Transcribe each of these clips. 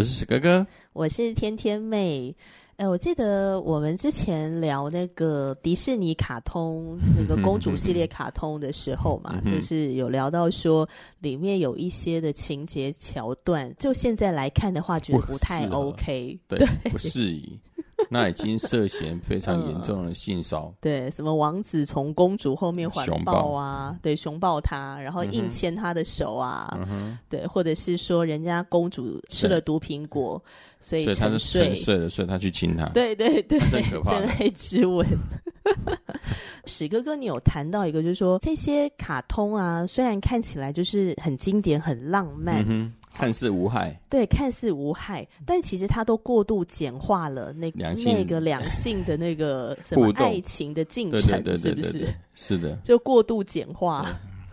我是史哥哥，我是天天妹。哎，我记得我们之前聊那个迪士尼卡通那个公主系列卡通的时候嘛，就是有聊到说里面有一些的情节桥段，就现在来看的话，觉得不太 OK，对，对，不适宜。那已经涉嫌非常严重的性骚扰。对，什么王子从公主后面环抱啊，对，熊抱她，然后硬牵她的手啊，嗯、对，或者是说人家公主吃了毒苹果，所以沉睡，沉睡了，所以他去亲她。对对对，真爱之吻。史哥哥，你有谈到一个，就是说这些卡通啊，虽然看起来就是很经典、很浪漫。嗯看似无害，对，看似无害，但其实它都过度简化了那那个两性的那个 什么爱情的进程，是不是？是的，就过度简化。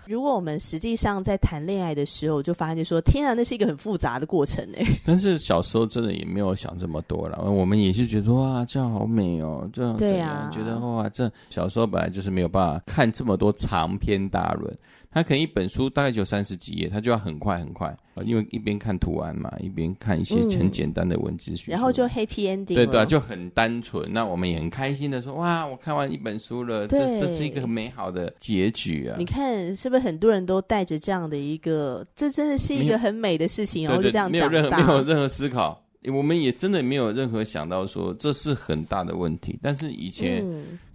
如果我们实际上在谈恋爱的时候，就发现说，天啊，那是一个很复杂的过程哎。但是小时候真的也没有想这么多了，我们也是觉得哇，这样好美哦，这样对啊，觉得哇，这小时候本来就是没有办法看这么多长篇大论。他可能一本书大概就三十几页，他就要很快很快，因为一边看图案嘛，一边看一些很简单的文字叙述，然后就 happy ending，对对，就很单纯。那我们也很开心的说，哇，我看完一本书了，这这是一个很美好的结局啊！你看是不是很多人都带着这样的一个，这真的是一个很美的事情，然后就这样没有任何没有任何思考，我们也真的没有任何想到说这是很大的问题。但是以前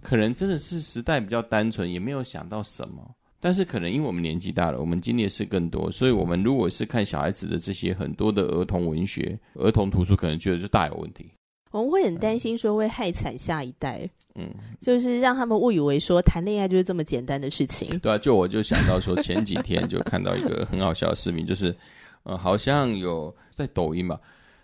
可能真的是时代比较单纯，也没有想到什么。但是可能因为我们年纪大了，我们经历的事更多，所以我们如果是看小孩子的这些很多的儿童文学、儿童图书，可能觉得就大有问题。我们会很担心说会害惨下一代，嗯，就是让他们误以为说谈恋爱就是这么简单的事情。对啊，就我就想到说前几天就看到一个很好笑的视频，就是呃，好像有在抖音吧，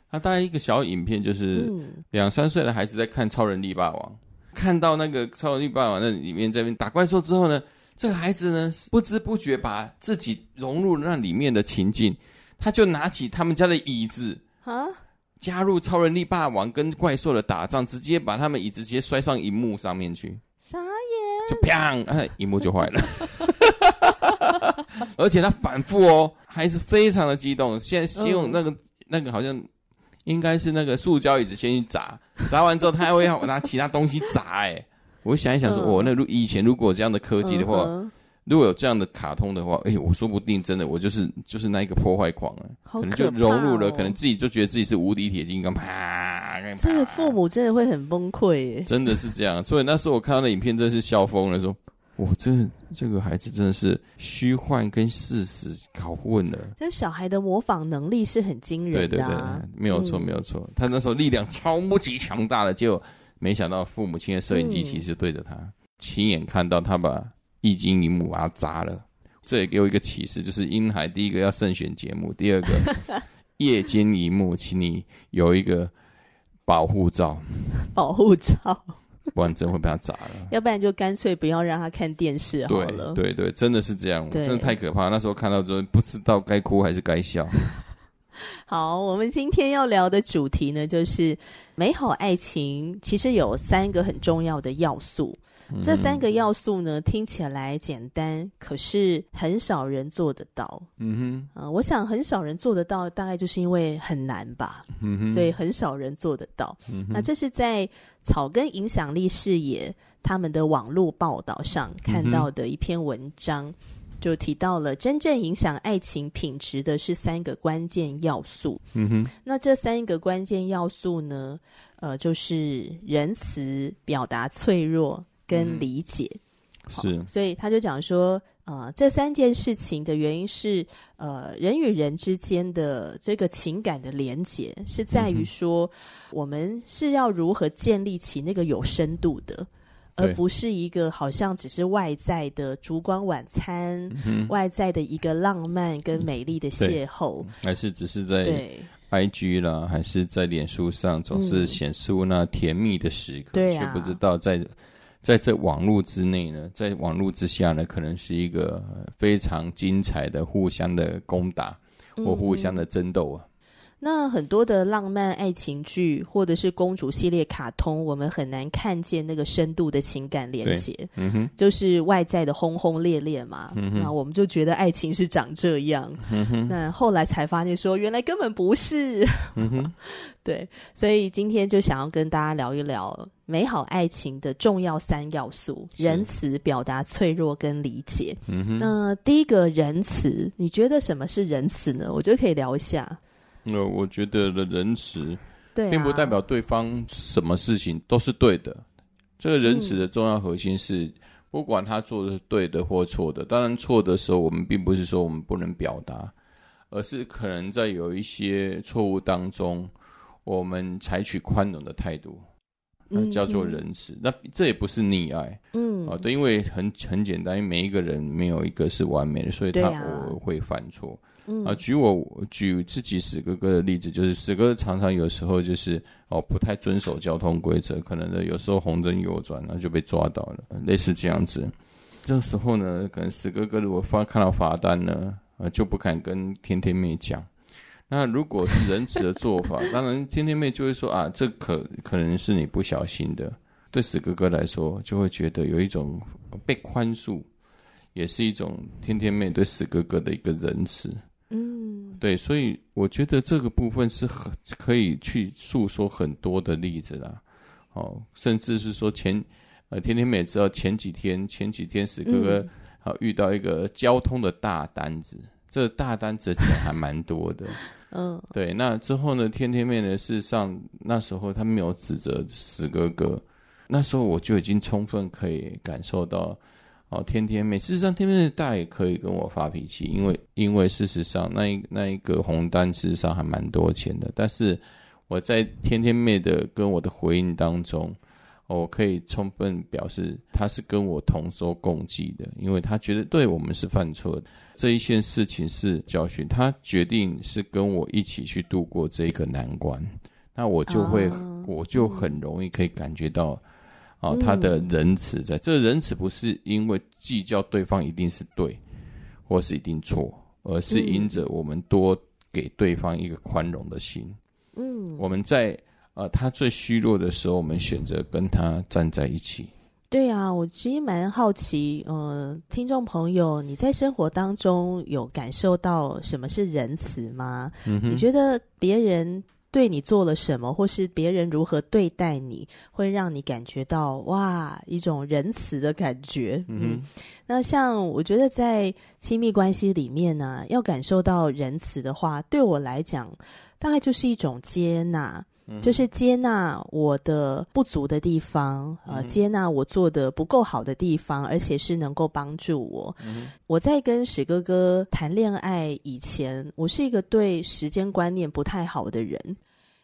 他大概一个小影片，就是两三岁的孩子在看《超人力霸王》，看到那个《超人力霸王》那里面在那边打怪兽之后呢。这个孩子呢，不知不觉把自己融入那里面的情境，他就拿起他们家的椅子，啊，加入超人力霸王跟怪兽的打仗，直接把他们椅子直接摔上荧幕上面去，傻眼，就砰，哎，荧幕就坏了，而且他反复哦，还是非常的激动。现在先用那个、嗯、那个好像应该是那个塑胶椅子先去砸，砸完之后他还会要拿其他东西砸，哎。我想一想说，哦，那如以前如果有这样的科技的话，嗯、如果有这样的卡通的话，哎，我说不定真的我就是就是那一个破坏狂啊，可，哦、可能就融入了，可能自己就觉得自己是无敌铁金刚，啪！这个父母真的会很崩溃耶，真的是这样。所以那时候我看到的影片，真的是笑疯了，说，我这这个孩子真的是虚幻跟事实搞混了。这小孩的模仿能力是很惊人的，啊，对对对，没有错，没有错，嗯、他那时候力量超级强大的，就。没想到父母亲的摄影机其实对着他，嗯、亲眼看到他把液晶萤幕把它砸了。这也给我一个启示，就是婴孩第一个要慎选节目，第二个 夜间一幕，请你有一个保护罩，保护罩，不然真会被他砸了。要不然就干脆不要让他看电视好了。对对对，真的是这样，真的太可怕。那时候看到之后，不知道该哭还是该笑。好，我们今天要聊的主题呢，就是美好爱情。其实有三个很重要的要素，嗯、这三个要素呢，听起来简单，可是很少人做得到。嗯哼，啊、呃，我想很少人做得到，大概就是因为很难吧。嗯哼，所以很少人做得到。嗯，那这是在草根影响力视野他们的网络报道上看到的一篇文章。嗯就提到了真正影响爱情品质的是三个关键要素。嗯哼，那这三个关键要素呢，呃，就是仁慈、表达脆弱跟理解。嗯、是，所以他就讲说，呃，这三件事情的原因是，呃，人与人之间的这个情感的连结是在于说，嗯、我们是要如何建立起那个有深度的。而不是一个好像只是外在的烛光晚餐，嗯、外在的一个浪漫跟美丽的邂逅，还是只是在 IG 啦，还是在脸书上总是显出那甜蜜的时刻，却、嗯、不知道在在这网络之内呢，在网络之下呢，可能是一个非常精彩的互相的攻打或互相的争斗啊。那很多的浪漫爱情剧或者是公主系列卡通，我们很难看见那个深度的情感连接，嗯哼，就是外在的轰轰烈烈嘛，那我们就觉得爱情是长这样，嗯哼，那后来才发现说原来根本不是，嗯哼，对，所以今天就想要跟大家聊一聊美好爱情的重要三要素：仁慈、表达脆弱跟理解。嗯哼，那第一个仁慈，你觉得什么是仁慈呢？我觉得可以聊一下。那我觉得的仁慈，并不代表对方什么事情都是对的。这个仁慈的重要核心是，不管他做的是对的或错的。当然，错的时候，我们并不是说我们不能表达，而是可能在有一些错误当中，我们采取宽容的态度，那叫做仁慈。那这也不是溺爱，嗯啊，对，因为很很简单，因为每一个人没有一个是完美的，所以他偶尔会犯错。啊，举我举自己史哥哥的例子，就是史哥常常有时候就是哦不太遵守交通规则，可能呢有时候红灯右转，然后就被抓到了，类似这样子。这时候呢，可能史哥哥如果发看到罚单呢，呃就不敢跟天天妹讲。那如果是仁慈的做法，当然天天妹就会说啊，这可可能是你不小心的。对死哥哥来说，就会觉得有一种被宽恕，也是一种天天妹对死哥哥的一个仁慈。嗯，对，所以我觉得这个部分是很可以去诉说很多的例子啦，哦，甚至是说前呃，天天妹知道前几天前几天死哥哥啊遇到一个交通的大单子，嗯、这大单子钱还蛮多的，嗯，对，那之后呢，天天妹呢，事实上那时候他没有指责死哥哥，那时候我就已经充分可以感受到。哦，天天妹，事实上，天天妹大也可以跟我发脾气，因为因为事实上，那一那一个红单事实上还蛮多钱的。但是我在天天妹的跟我的回应当中，我可以充分表示，他是跟我同舟共济的，因为他觉得对我们是犯错的，这一件事情是教训，他决定是跟我一起去度过这一个难关，那我就会，啊、我就很容易可以感觉到。啊、哦，他的仁慈在，在、嗯、这个仁慈不是因为计较对方一定是对，或是一定错，而是因着我们多给对方一个宽容的心。嗯，我们在呃他最虚弱的时候，我们选择跟他站在一起。对啊，我其实蛮好奇，呃，听众朋友，你在生活当中有感受到什么是仁慈吗？嗯，你觉得别人？对你做了什么，或是别人如何对待你，会让你感觉到哇，一种仁慈的感觉。嗯，嗯，那像我觉得在亲密关系里面呢，要感受到仁慈的话，对我来讲，大概就是一种接纳。就是接纳我的不足的地方，呃，接纳我做的不够好的地方，而且是能够帮助我。嗯、我在跟史哥哥谈恋爱以前，我是一个对时间观念不太好的人。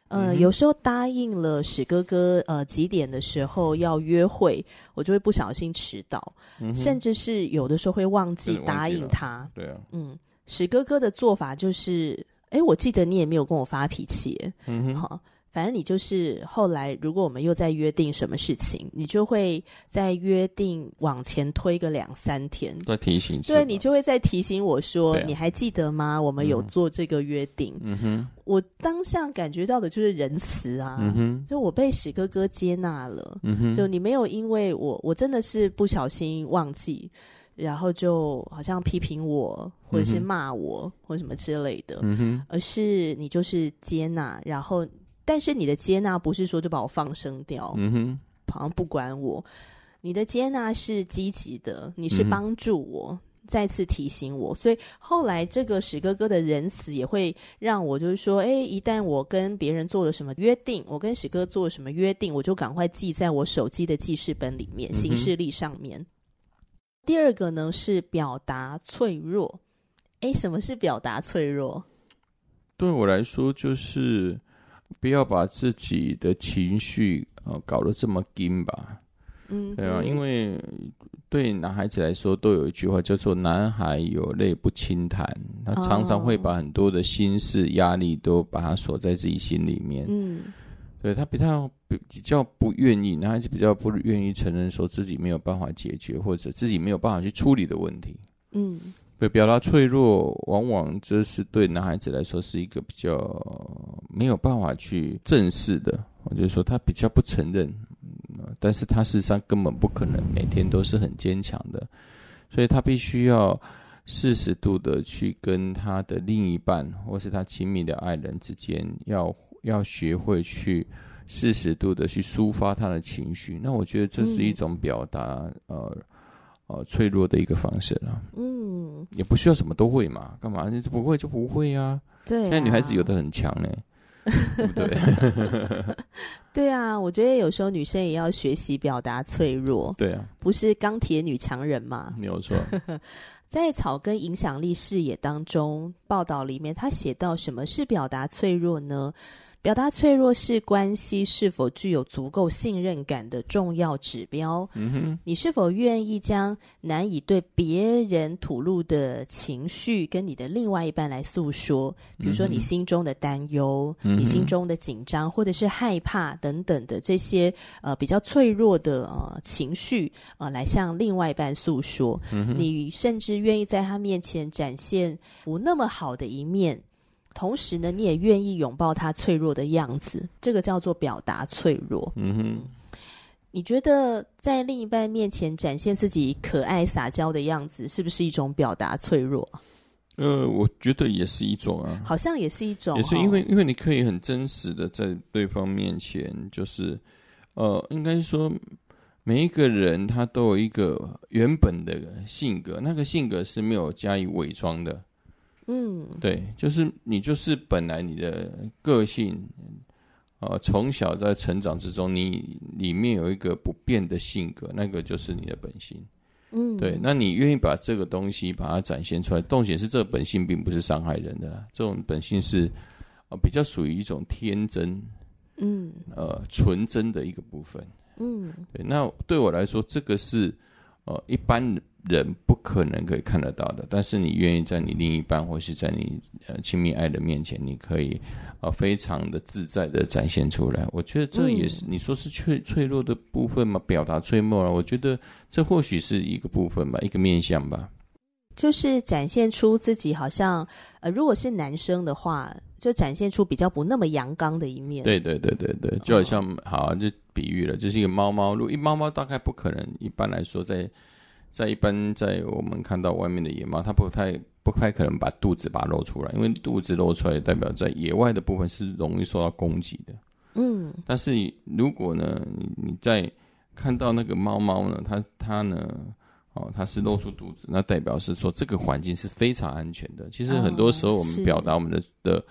呃，嗯、有时候答应了史哥哥，呃，几点的时候要约会，我就会不小心迟到，嗯、甚至是有的时候会忘记答应他。对啊，嗯，史哥哥的做法就是，哎，我记得你也没有跟我发脾气，嗯哼，好。反正你就是后来，如果我们又在约定什么事情，你就会在约定往前推个两三天，再提醒。对，你就会再提醒我说：“你还记得吗？我们有做这个约定。”嗯哼，我当下感觉到的就是仁慈啊，嗯哼，就我被史哥哥接纳了。嗯哼，就你没有因为我，我真的是不小心忘记，然后就好像批评我，或者是骂我，或什么之类的。嗯哼，而是你就是接纳，然后。但是你的接纳不是说就把我放生掉，嗯哼，好像不管我。你的接纳是积极的，你是帮助我，嗯、再次提醒我。所以后来这个史哥哥的仁慈也会让我就是说，哎，一旦我跟别人做了什么约定，我跟史哥做了什么约定，我就赶快记在我手机的记事本里面，行事历上面。嗯、第二个呢是表达脆弱。哎，什么是表达脆弱？对我来说就是。不要把自己的情绪啊搞得这么紧吧，嗯，对啊，因为对男孩子来说，都有一句话叫做“男孩有泪不轻弹”，他常常会把很多的心事、压力都把它锁在自己心里面。嗯，对，他比较比较不愿意，男孩子比较不愿意承认说自己没有办法解决，或者自己没有办法去处理的问题。嗯，对，表达脆弱，往往这是对男孩子来说是一个比较没有办法去正视的。我就是说，他比较不承认。但是他事实上根本不可能每天都是很坚强的，所以他必须要适时度的去跟他的另一半或是他亲密的爱人之间，要要学会去适时度的去抒发他的情绪。那我觉得这是一种表达、嗯、呃呃脆弱的一个方式了。嗯，也不需要什么都会嘛，干嘛？你不会就不会啊。对啊，现在女孩子有的很强呢。对不对？对啊，我觉得有时候女生也要学习表达脆弱。对啊，不是钢铁女强人嘛？没有错。在草根影响力视野当中，报道里面他写到，什么是表达脆弱呢？表达脆弱是关系是否具有足够信任感的重要指标。嗯哼，你是否愿意将难以对别人吐露的情绪跟你的另外一半来诉说？比如说你心中的担忧、嗯、你心中的紧张或者是害怕等等的这些呃比较脆弱的呃情绪呃来向另外一半诉说。嗯，你甚至愿意在他面前展现不那么好的一面。同时呢，你也愿意拥抱他脆弱的样子，这个叫做表达脆弱。嗯哼，你觉得在另一半面前展现自己可爱撒娇的样子，是不是一种表达脆弱？呃，我觉得也是一种啊，好像也是一种，也是因为因为你可以很真实的在对方面前，就是呃，应该说每一个人他都有一个原本的性格，那个性格是没有加以伪装的。嗯，对，就是你就是本来你的个性，呃，从小在成长之中，你里面有一个不变的性格，那个就是你的本性。嗯，对，那你愿意把这个东西把它展现出来，洞显是这个本性并不是伤害人的啦，这种本性是呃比较属于一种天真，嗯，呃，纯真的一个部分。嗯，对，那对我来说，这个是呃一般。人不可能可以看得到的，但是你愿意在你另一半或是在你呃亲密爱人面前，你可以呃非常的自在的展现出来。我觉得这也是、嗯、你说是脆脆弱的部分嘛，表达脆弱了。我觉得这或许是一个部分吧，一个面向吧。就是展现出自己好像呃，如果是男生的话，就展现出比较不那么阳刚的一面。对对对对对，就好像、哦、好就比喻了，就是一个猫猫，如果一猫猫大概不可能，一般来说在。在一般，在我们看到外面的野猫，它不太不太可能把肚子把它露出来，因为肚子露出来代表在野外的部分是容易受到攻击的。嗯，但是如果呢，你你在看到那个猫猫呢，它它呢，哦，它是露出肚子，那代表是说这个环境是非常安全的。其实很多时候我们表达我们的、哦、的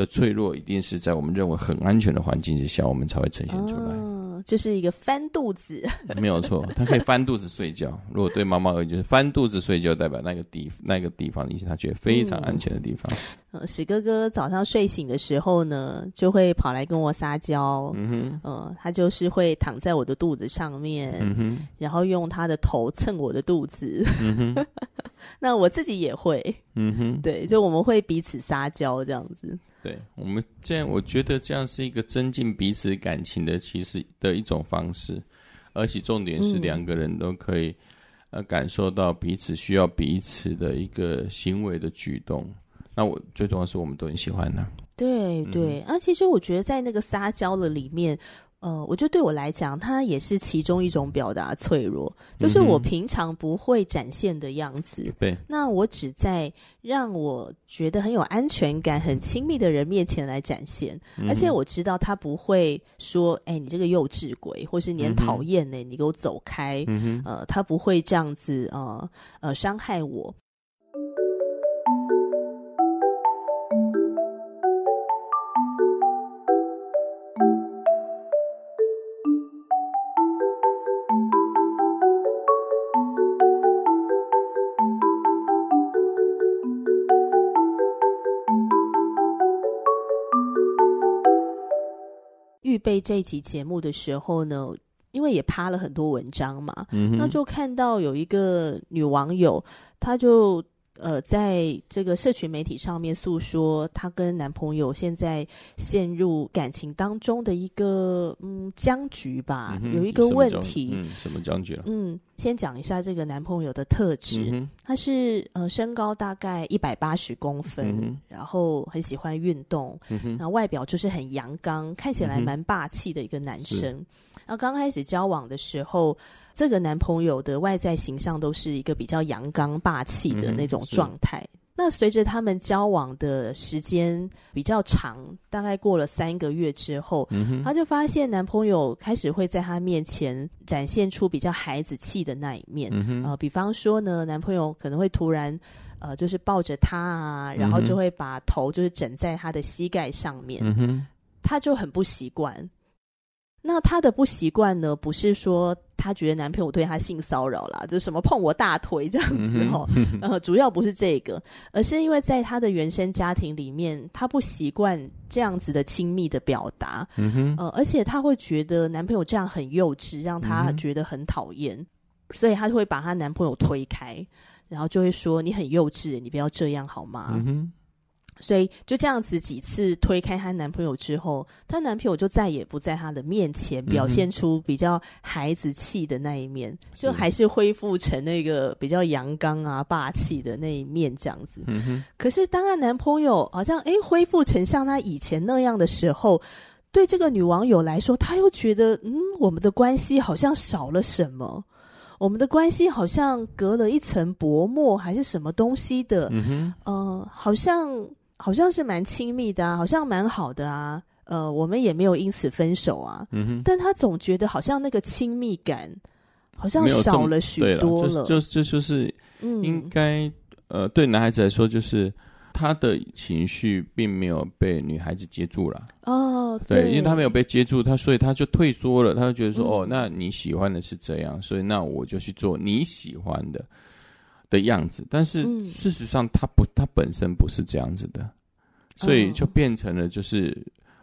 的脆弱，一定是在我们认为很安全的环境之下，我们才会呈现出来。嗯就是一个翻肚子，没有错，它可以翻肚子睡觉。如果对猫猫而言，就是翻肚子睡觉，代表那个地那个地方，你是它觉得非常安全的地方。嗯，史哥哥早上睡醒的时候呢，就会跑来跟我撒娇。嗯哼，呃，他就是会躺在我的肚子上面，嗯哼，然后用他的头蹭我的肚子。嗯哼，那我自己也会。嗯哼，对，就我们会彼此撒娇这样子。对，我们这样，我觉得这样是一个增进彼此感情的其实的一种方式，而且重点是两个人都可以、嗯、呃感受到彼此需要彼此的一个行为的举动。那我最重要是我们都很喜欢的。对对，啊，其实我觉得在那个撒娇的里面。呃，我觉得对我来讲，它也是其中一种表达脆弱，就是我平常不会展现的样子。嗯、对，那我只在让我觉得很有安全感、很亲密的人面前来展现，嗯、而且我知道他不会说：“哎、欸，你这个幼稚鬼，或是你很讨厌呢，你给我走开。嗯”呃，他不会这样子，呃呃，伤害我。备这一集节目的时候呢，因为也趴了很多文章嘛，嗯，那就看到有一个女网友，她就。呃，在这个社群媒体上面诉说，她跟男朋友现在陷入感情当中的一个嗯僵局吧，嗯、有一个问题。嗯，什么僵局了？嗯，先讲一下这个男朋友的特质，嗯、他是呃身高大概一百八十公分，嗯，然后很喜欢运动，嗯，然后外表就是很阳刚，看起来蛮霸气的一个男生。嗯然后刚开始交往的时候，这个男朋友的外在形象都是一个比较阳刚霸气的那种状态。嗯、那随着他们交往的时间比较长，大概过了三个月之后，嗯、他就发现男朋友开始会在他面前展现出比较孩子气的那一面。嗯、呃，比方说呢，男朋友可能会突然呃，就是抱着他啊，然后就会把头就是枕在他的膝盖上面，嗯、他就很不习惯。那她的不习惯呢？不是说她觉得男朋友对她性骚扰啦，就是什么碰我大腿这样子哦。呃，主要不是这个，而是因为在她的原生家庭里面，她不习惯这样子的亲密的表达。嗯呃，而且她会觉得男朋友这样很幼稚，让她觉得很讨厌，所以她就会把她男朋友推开，然后就会说：“你很幼稚，你不要这样好吗？”嗯所以就这样子几次推开她男朋友之后，她男朋友就再也不在她的面前表现出比较孩子气的那一面，嗯，就还是恢复成那个比较阳刚啊霸气的那一面这样子。嗯、可是当她男朋友好像诶恢复成像她以前那样的时候，对这个女网友来说，她又觉得嗯，我们的关系好像少了什么，我们的关系好像隔了一层薄膜，还是什么东西的？嗯、呃，好像。好像是蛮亲密的啊，好像蛮好的啊，呃，我们也没有因此分手啊。嗯哼，但他总觉得好像那个亲密感好像少了许多了。就就就是，应该、嗯、呃，对男孩子来说，就是他的情绪并没有被女孩子接住了。哦对，对，因为他没有被接住，他所以他就退缩了。他就觉得说、嗯，哦，那你喜欢的是这样，所以那我就去做你喜欢的。的样子，但是事实上，他不，他本身不是这样子的，所以就变成了，就是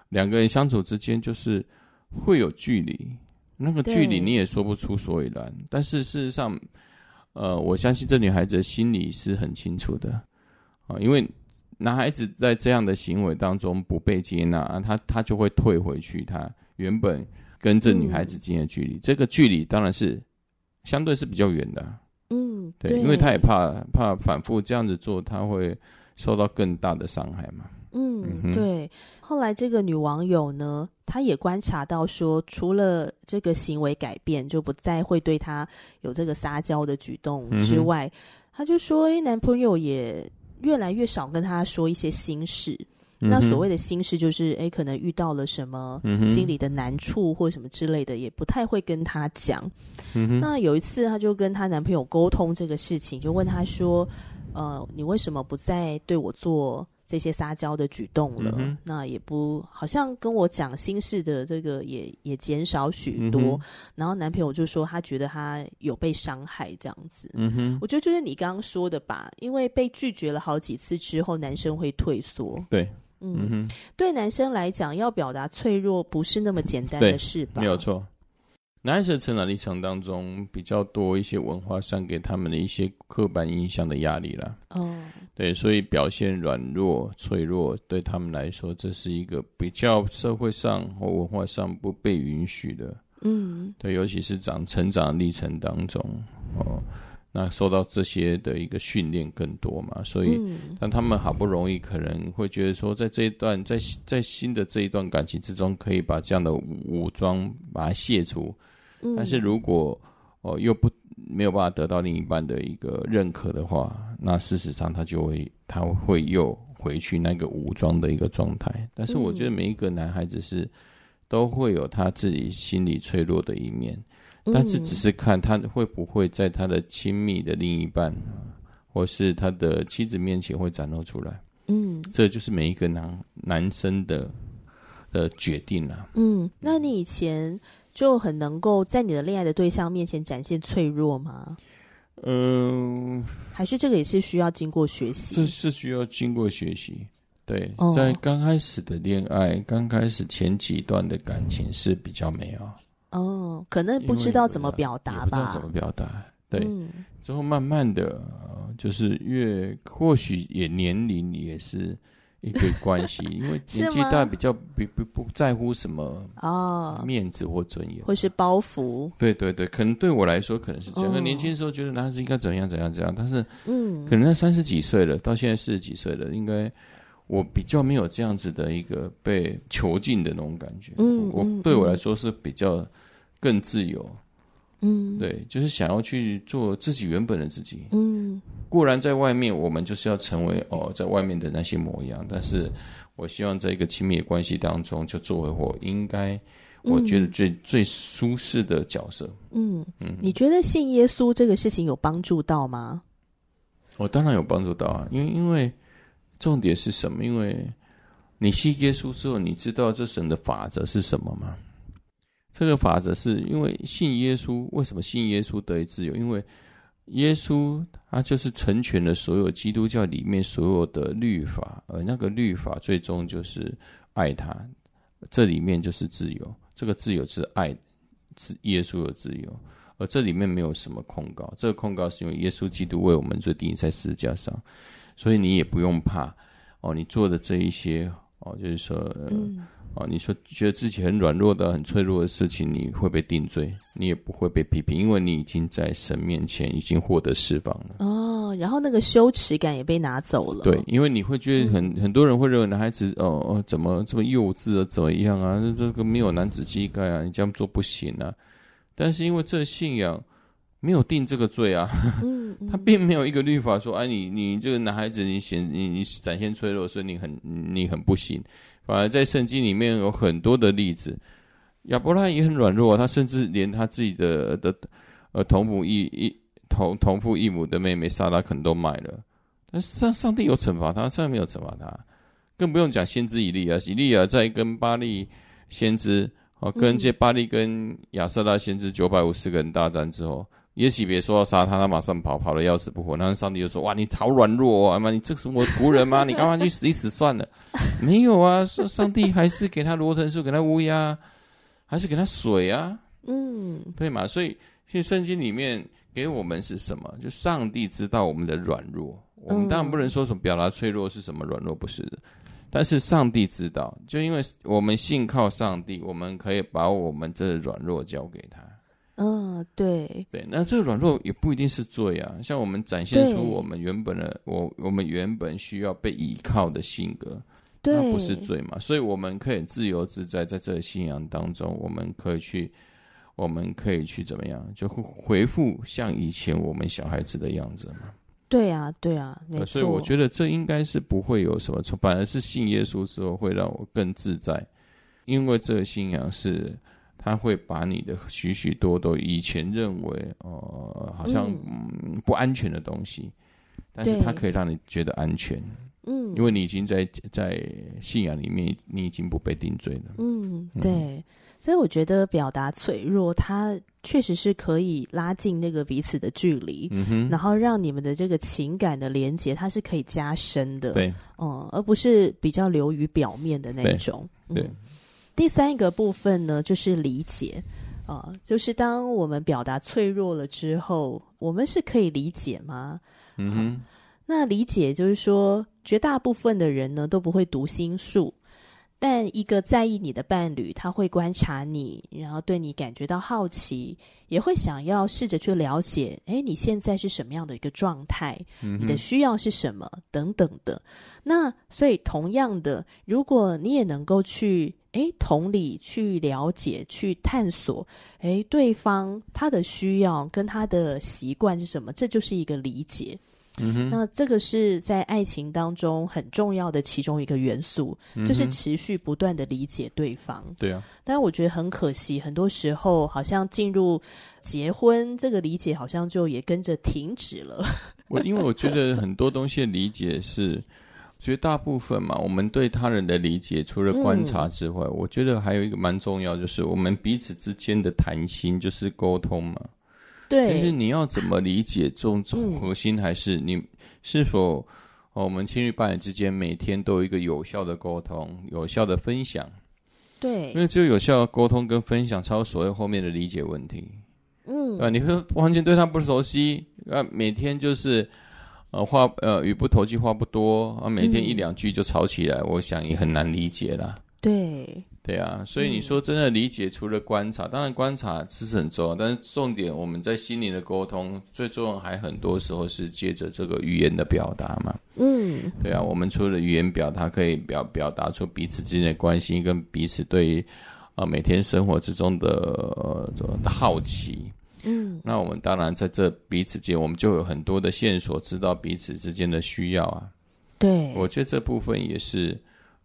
两个人相处之间，就是会有距离。那个距离你也说不出所以然，但是事实上，呃，我相信这女孩子的心里是很清楚的。啊，因为男孩子在这样的行为当中不被接纳，他他就会退回去，他原本跟这女孩子之间的距离，这个距离当然是相对是比较远的。对，对，因为他也怕怕反复这样子做，他会受到更大的伤害嘛。嗯，嗯，对。后来这个女网友呢，她也观察到说，除了这个行为改变，就不再会对他有这个撒娇的举动之外，她、嗯、就说，诶，男朋友也越来越少跟她说一些心事。那所谓的心事，就是诶，可能遇到了什么心里的难处或什么之类的，也不太会跟他讲。嗯。那有一次，她就跟她男朋友沟通这个事情，就问他说：“呃，你为什么不再对我做这些撒娇的举动了？嗯、那也不好像跟我讲心事的这个也也减少许多。嗯”然后男朋友就说他觉得他有被伤害这样子。嗯哼，我觉得就是你刚刚说的吧，因为被拒绝了好几次之后，男生会退缩。对。嗯哼，对男生来讲，要表达脆弱不是那么简单的事吧？没有错，男生的成长历程当中比较多一些文化上给他们的一些刻板印象的压力啦。哦，对，所以表现软弱、脆弱对他们来说，这是一个比较社会上或文化上不被允许的。嗯，对，尤其是长成长历程当中，哦。那受到这些的一个训练更多嘛，所以，但他们好不容易可能会觉得说，在这一段，在在新的这一段感情之中，可以把这样的武装把它卸除。但是如果哦又不没有办法得到另一半的一个认可的话，那事实上他就会他会又回去那个武装的一个状态。但是我觉得每一个男孩子是都会有他自己心理脆弱的一面。但是只是看他会不会在他的亲密的另一半，或是他的妻子面前会展露出来。嗯，这就是每一个男男生的的决定了。嗯，那你以前就很能够在你的恋爱的对象面前展现脆弱吗？嗯，还是这个也是需要经过学习？这是需要经过学习。对，在刚开始的恋爱，刚开始前几段的感情是比较美好。哦，可能不知道怎么表达吧？不知道怎么表达。对，嗯、之后慢慢的，就是越或许也年龄也是一个关系，因为年纪大比较不不不在乎什么哦面子或尊严，或是包袱。对对对，可能对我来说可能是这样。哦、年轻的时候觉得男孩子应该怎样怎样怎样，但是嗯，可能在三十几岁了，到现在四十几岁了，应该我比较没有这样子的一个被囚禁的那种感觉。嗯，我对我来说是比较更自由。嗯，对，就是想要去做自己原本的自己。嗯，固然在外面，我们就是要成为哦，在外面的那些模样。但是，我希望在一个亲密的关系当中，就作为我应该，我觉得最、嗯、最舒适的角色。嗯嗯，你觉得信耶稣这个事情有帮助到吗？我当然有帮助到啊，因为因为重点是什么？因为你信耶稣之后，你知道这神的法则是什么吗？这个法则是因为信耶稣，为什么信耶稣得以自由？因为耶稣他就是成全了所有基督教里面所有的律法，而那个律法最终就是爱他，这里面就是自由。这个自由是爱，是耶稣的自由，而这里面没有什么控告。这个控告是因为耶稣基督为我们罪钉在十字架上，所以你也不用怕哦，你做的这一些哦，就是说。啊，你说觉得自己很软弱的、很脆弱的事情，你会被定罪，你也不会被批评，因为你已经在神面前已经获得释放了。哦，然后那个羞耻感也被拿走了。对，因为你会觉得很、嗯、很多人会认为男孩子哦哦怎么这么幼稚啊，怎么样啊？这个没有男子气概啊，你这样做不行啊。但是因为这信仰没有定这个罪啊，嗯 嗯、他并没有一个律法说，哎，你你这个男孩子你显你你展现脆弱，所以你很你很不行。反而在圣经里面有很多的例子，亚伯拉罕也很软弱，他甚至连他自己的的呃同母异异同同父异母的妹妹撒拉可能都卖了，但是上上帝有惩罚他，上帝没有惩罚他，更不用讲先知以利亚，以利亚在跟巴力先知哦跟这巴力跟亚瑟拉先知九百五十个人大战之后。也许别说要杀他，他马上跑，跑的要死不活。然后上帝就说：“哇，你好软弱啊！妈，你这是我仆人吗？你干嘛去死一死算了？没有啊，上上帝还是给他罗腾树，给他乌鸦，还是给他水啊？嗯，对嘛？所以，其实圣经里面给我们是什么？就上帝知道我们的软弱。我们当然不能说什么表达脆弱是什么软弱，不是的。但是上帝知道，就因为我们信靠上帝，我们可以把我们这软弱交给他。”嗯，对对，那这个软弱也不一定是罪啊。像我们展现出我们原本的我，我们原本需要被依靠的性格，对那不是罪嘛？所以我们可以自由自在在这个信仰当中，我们可以去，我们可以去怎么样，就回复像以前我们小孩子的样子嘛？对啊，对啊，没错。所以我觉得这应该是不会有什么错，反而是信耶稣之后会让我更自在，因为这个信仰是。他会把你的许许多多以前认为呃好像嗯。不安全的东西，但是它可以让你觉得安全，嗯，因为你已经在在信仰里面，你已经不被定罪了，嗯，对，嗯、所以我觉得表达脆弱，它确实是可以拉近那个彼此的距离，嗯哼，然后让你们的这个情感的连接，它是可以加深的，对，哦、嗯，而不是比较流于表面的那种，对。第三个部分呢，就是理解，啊、呃，就是当我们表达脆弱了之后，我们是可以理解吗？嗯哼，那理解就是说，绝大部分的人呢都不会读心术。但一个在意你的伴侣，他会观察你，然后对你感觉到好奇，也会想要试着去了解，诶，你现在是什么样的一个状态？嗯。你的需要是什么？等等的。那所以同样的，如果你也能够去，诶，同理去了解、去探索，诶，对方他的需要跟他的习惯是什么？这就是一个理解。嗯哼，那这个是在爱情当中很重要的其中一个元素，嗯、就是持续不断的理解对方。对啊，但我觉得很可惜，很多时候好像进入结婚，这个理解好像就也跟着停止了。我因为我觉得很多东西的理解是绝大部分嘛，我们对他人的理解除了观察之外，嗯、我觉得还有一个蛮重要，就是我们彼此之间的谈心，就是沟通嘛。对，但是你要怎么理解这种核心，还是你是否、哦、我们亲密伴侣之间每天都有一个有效的沟通、有效的分享？对，因为只有有效的沟通跟分享，才有所谓后面的理解问题。嗯，啊，你会完全对他不熟悉，啊，每天就是呃话呃语不投机，话不多啊，每天一两句就吵起来，嗯、我想也很难理解啦。对。对啊，所以你说真的理解，除了观察，嗯、当然观察是很重要，但是重点我们在心灵的沟通，最重要还很多时候是借着这个语言的表达嘛。嗯，对啊，我们除了语言表达，可以表表达出彼此之间的关心，跟彼此对于啊、呃、每天生活之中的、呃、的好奇。嗯，那我们当然在这彼此间，我们就有很多的线索，知道彼此之间的需要啊。对，我觉得这部分也是。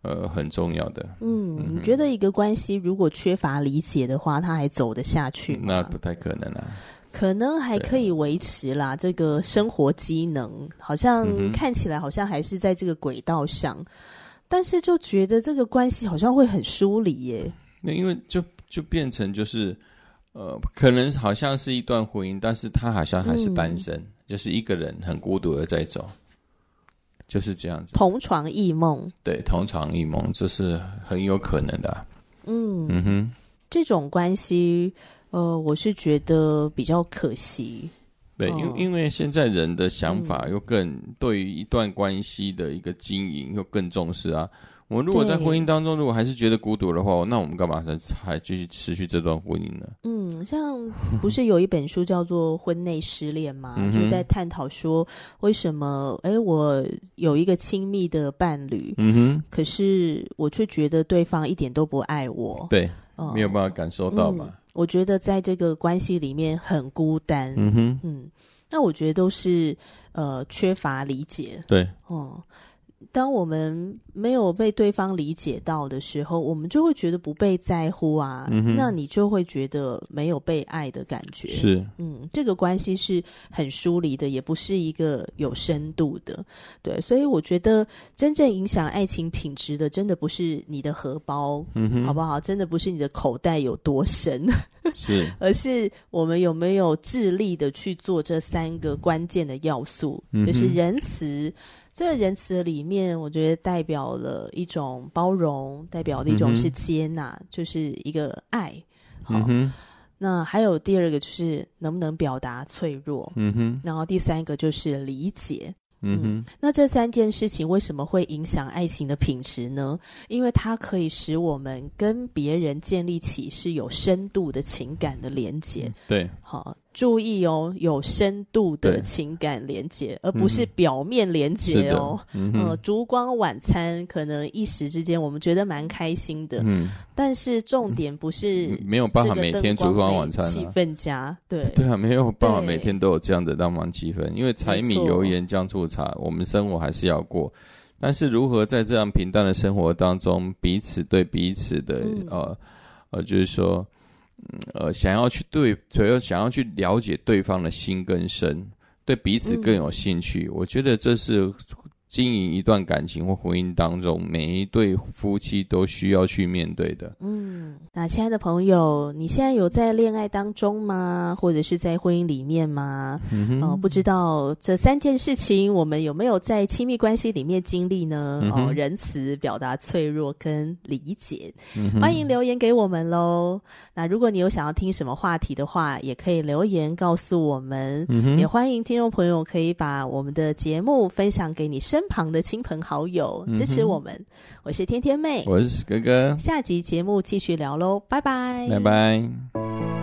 呃，很重要的。嗯，你觉得一个关系如果缺乏理解的话，他还走得下去吗？那不太可能啊。可能还可以维持啦，这个生活机能好像看起来好像还是在这个轨道上，嗯、但是就觉得这个关系好像会很疏离耶。那因为就就变成就是呃，可能好像是一段婚姻，但是他好像还是单身，嗯、就是一个人很孤独的在走。就是这样子，同床异梦，对，同床异梦，这是很有可能的啊。嗯嗯哼，这种关系，呃，我是觉得比较可惜。对，因因为现在人的想法又更、嗯、对于一段关系的一个经营又更重视啊。我们如果在婚姻当中，如果还是觉得孤独的话，那我们干嘛还还继续持续这段婚姻呢？嗯，像不是有一本书叫做《婚内失恋》吗？就在探讨说，为什么哎，我有一个亲密的伴侣，嗯哼，可是我却觉得对方一点都不爱我，对，没有办法感受到嘛、嗯？我觉得在这个关系里面很孤单，嗯哼，嗯，那我觉得都是呃缺乏理解，对，哦、嗯。当我们没有被对方理解到的时候，我们就会觉得不被在乎啊。嗯，那你就会觉得没有被爱的感觉。是，嗯，这个关系是很疏离的，也不是一个有深度的。对，所以我觉得真正影响爱情品质的，真的不是你的荷包，嗯，好不好？真的不是你的口袋有多深，是，而是我们有没有致力的去做这三个关键的要素，嗯，就是仁慈。这个仁慈里面，我觉得代表了一种包容，代表的一种是接纳，嗯、就是一个爱。好，嗯、那还有第二个就是能不能表达脆弱，嗯哼，然后第三个就是理解。嗯哼，那这三件事情为什么会影响爱情的品质呢？因为它可以使我们跟别人建立起是有深度的情感的连结。嗯、对，好。注意哦，有深度的情感连接，而不是表面连接哦。嗯，呃，烛光晚餐可能一时之间我们觉得蛮开心的，嗯，但是重点不是没有办法每天烛光晚餐，气氛佳，对。对啊，没有办法每天都有这样的浪漫气氛，因为柴米油盐酱醋茶，我们生活还是要过。但是如何在这样平淡的生活当中，彼此对彼此的，嗯、呃呃，就是说。呃，想要去对，主要想要去了解对方的心更深，对彼此更有兴趣。嗯、我觉得这是。经营一段感情或婚姻当中，每一对夫妻都需要去面对的。嗯，那亲爱的朋友，你现在有在恋爱当中吗？或者是在婚姻里面吗？嗯不知道这三件事情，我们有没有在亲密关系里面经历呢？哦，仁慈、表达脆弱跟理解。嗯、欢迎留言给我们喽。那如果你有想要听什么话题的话，也可以留言告诉我们。嗯、也欢迎听众朋友可以把我们的节目分享给你身身旁的亲朋好友支持我们，嗯、我是天天妹，我是哥哥，下集节目继续聊喽，拜拜，拜拜。